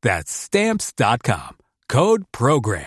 That's stamps.com. Code program.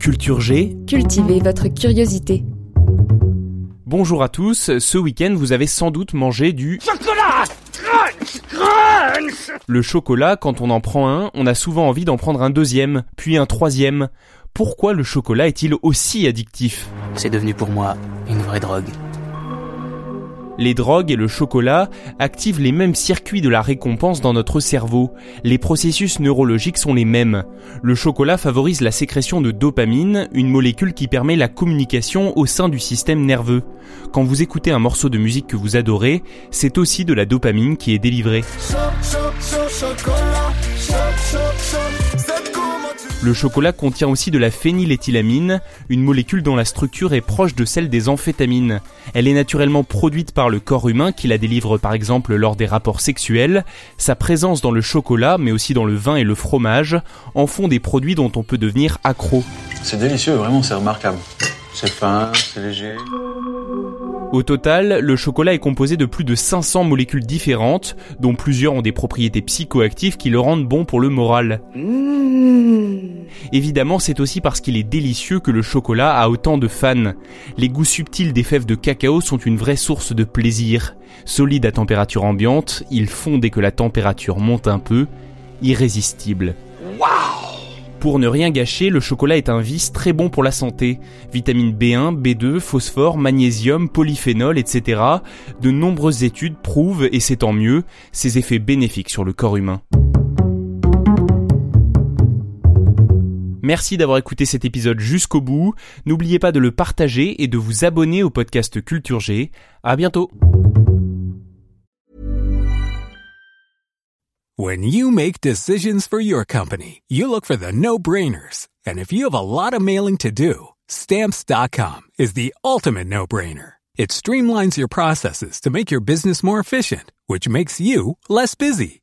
Culture G. Cultivez votre curiosité. Bonjour à tous. Ce week-end, vous avez sans doute mangé du chocolat. Crunch, crunch. Le chocolat, quand on en prend un, on a souvent envie d'en prendre un deuxième, puis un troisième. Pourquoi le chocolat est-il aussi addictif? C'est devenu pour moi une vraie drogue. Les drogues et le chocolat activent les mêmes circuits de la récompense dans notre cerveau. Les processus neurologiques sont les mêmes. Le chocolat favorise la sécrétion de dopamine, une molécule qui permet la communication au sein du système nerveux. Quand vous écoutez un morceau de musique que vous adorez, c'est aussi de la dopamine qui est délivrée. Le chocolat contient aussi de la phényléthylamine, une molécule dont la structure est proche de celle des amphétamines. Elle est naturellement produite par le corps humain qui la délivre par exemple lors des rapports sexuels. Sa présence dans le chocolat, mais aussi dans le vin et le fromage, en font des produits dont on peut devenir accro. C'est délicieux, vraiment, c'est remarquable. C'est fin, c'est léger. Au total, le chocolat est composé de plus de 500 molécules différentes, dont plusieurs ont des propriétés psychoactives qui le rendent bon pour le moral. Évidemment, c'est aussi parce qu'il est délicieux que le chocolat a autant de fans. Les goûts subtils des fèves de cacao sont une vraie source de plaisir. Solide à température ambiante, ils font dès que la température monte un peu, irrésistible. Pour ne rien gâcher, le chocolat est un vice très bon pour la santé. Vitamine B1, B2, phosphore, magnésium, polyphénol, etc. De nombreuses études prouvent, et c'est tant mieux, ses effets bénéfiques sur le corps humain. Merci d'avoir écouté cet épisode jusqu'au bout. N'oubliez pas de le partager et de vous abonner au podcast Culture G. À bientôt. When you make decisions for your company, you look for the no-brainers. And if you have a lot of mailing to do, stamps.com is the ultimate no-brainer. It streamlines your processes to make your business more efficient, which makes you less busy.